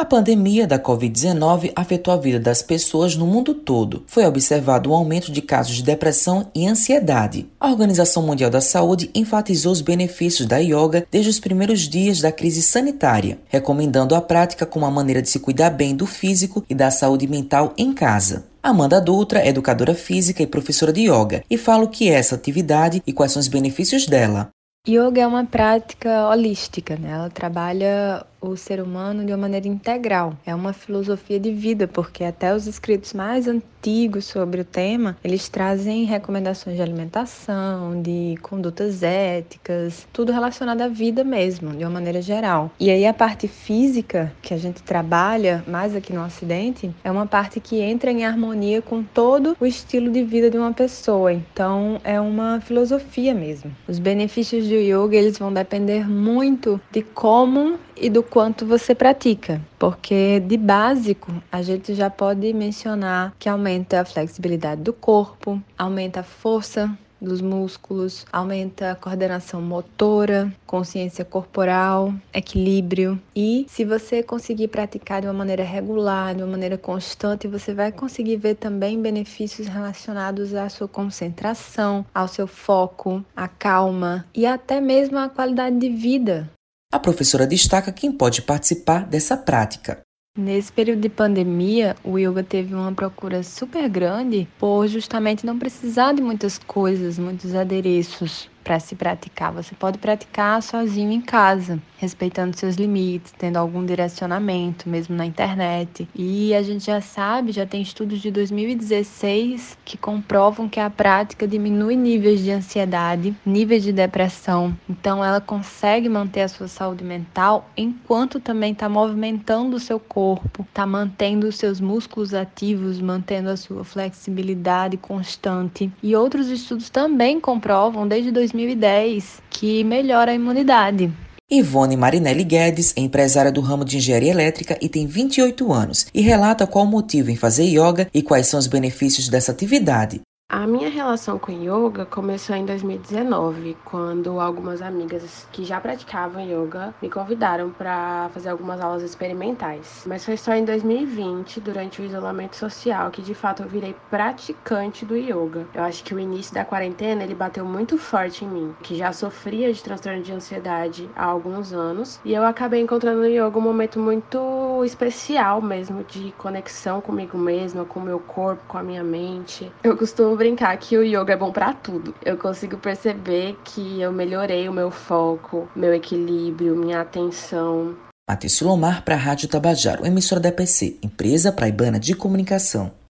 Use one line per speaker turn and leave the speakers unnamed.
A pandemia da Covid-19 afetou a vida das pessoas no mundo todo. Foi observado um aumento de casos de depressão e ansiedade. A Organização Mundial da Saúde enfatizou os benefícios da yoga desde os primeiros dias da crise sanitária, recomendando a prática como uma maneira de se cuidar bem do físico e da saúde mental em casa. Amanda Dutra é educadora física e professora de yoga e fala o que é essa atividade e quais são os benefícios dela.
Yoga é uma prática holística, né? Ela trabalha o ser humano de uma maneira integral. É uma filosofia de vida, porque até os escritos mais antigos sobre o tema, eles trazem recomendações de alimentação, de condutas éticas, tudo relacionado à vida mesmo, de uma maneira geral. E aí a parte física que a gente trabalha mais aqui no ocidente é uma parte que entra em harmonia com todo o estilo de vida de uma pessoa. Então é uma filosofia mesmo. Os benefícios do yoga, eles vão depender muito de como e do quanto você pratica, porque de básico a gente já pode mencionar que aumenta a flexibilidade do corpo, aumenta a força dos músculos, aumenta a coordenação motora, consciência corporal, equilíbrio. E se você conseguir praticar de uma maneira regular, de uma maneira constante, você vai conseguir ver também benefícios relacionados à sua concentração, ao seu foco, à calma e até mesmo à qualidade de vida.
A professora destaca quem pode participar dessa prática.
Nesse período de pandemia, o yoga teve uma procura super grande por justamente não precisar de muitas coisas, muitos adereços para se praticar. Você pode praticar sozinho em casa, respeitando seus limites, tendo algum direcionamento, mesmo na internet. E a gente já sabe, já tem estudos de 2016 que comprovam que a prática diminui níveis de ansiedade, níveis de depressão. Então, ela consegue manter a sua saúde mental enquanto também está movimentando o seu corpo, está mantendo os seus músculos ativos, mantendo a sua flexibilidade constante. E outros estudos também comprovam, desde 2016, 2010, que melhora a imunidade.
Ivone Marinelli Guedes é empresária do ramo de engenharia elétrica e tem 28 anos e relata qual o motivo em fazer yoga e quais são os benefícios dessa atividade.
A minha relação com yoga começou em 2019, quando algumas amigas que já praticavam yoga me convidaram para fazer algumas aulas experimentais. Mas foi só em 2020, durante o isolamento social, que de fato eu virei praticante do yoga. Eu acho que o início da quarentena ele bateu muito forte em mim, que já sofria de transtorno de ansiedade há alguns anos, e eu acabei encontrando no yoga um momento muito especial mesmo de conexão comigo mesma, com o meu corpo, com a minha mente. Eu costumo brincar que o yoga é bom para tudo. Eu consigo perceber que eu melhorei o meu foco, meu equilíbrio, minha atenção.
Matheus Lomar para a Rádio Tabajaro, emissora da PC, empresa praibana de comunicação.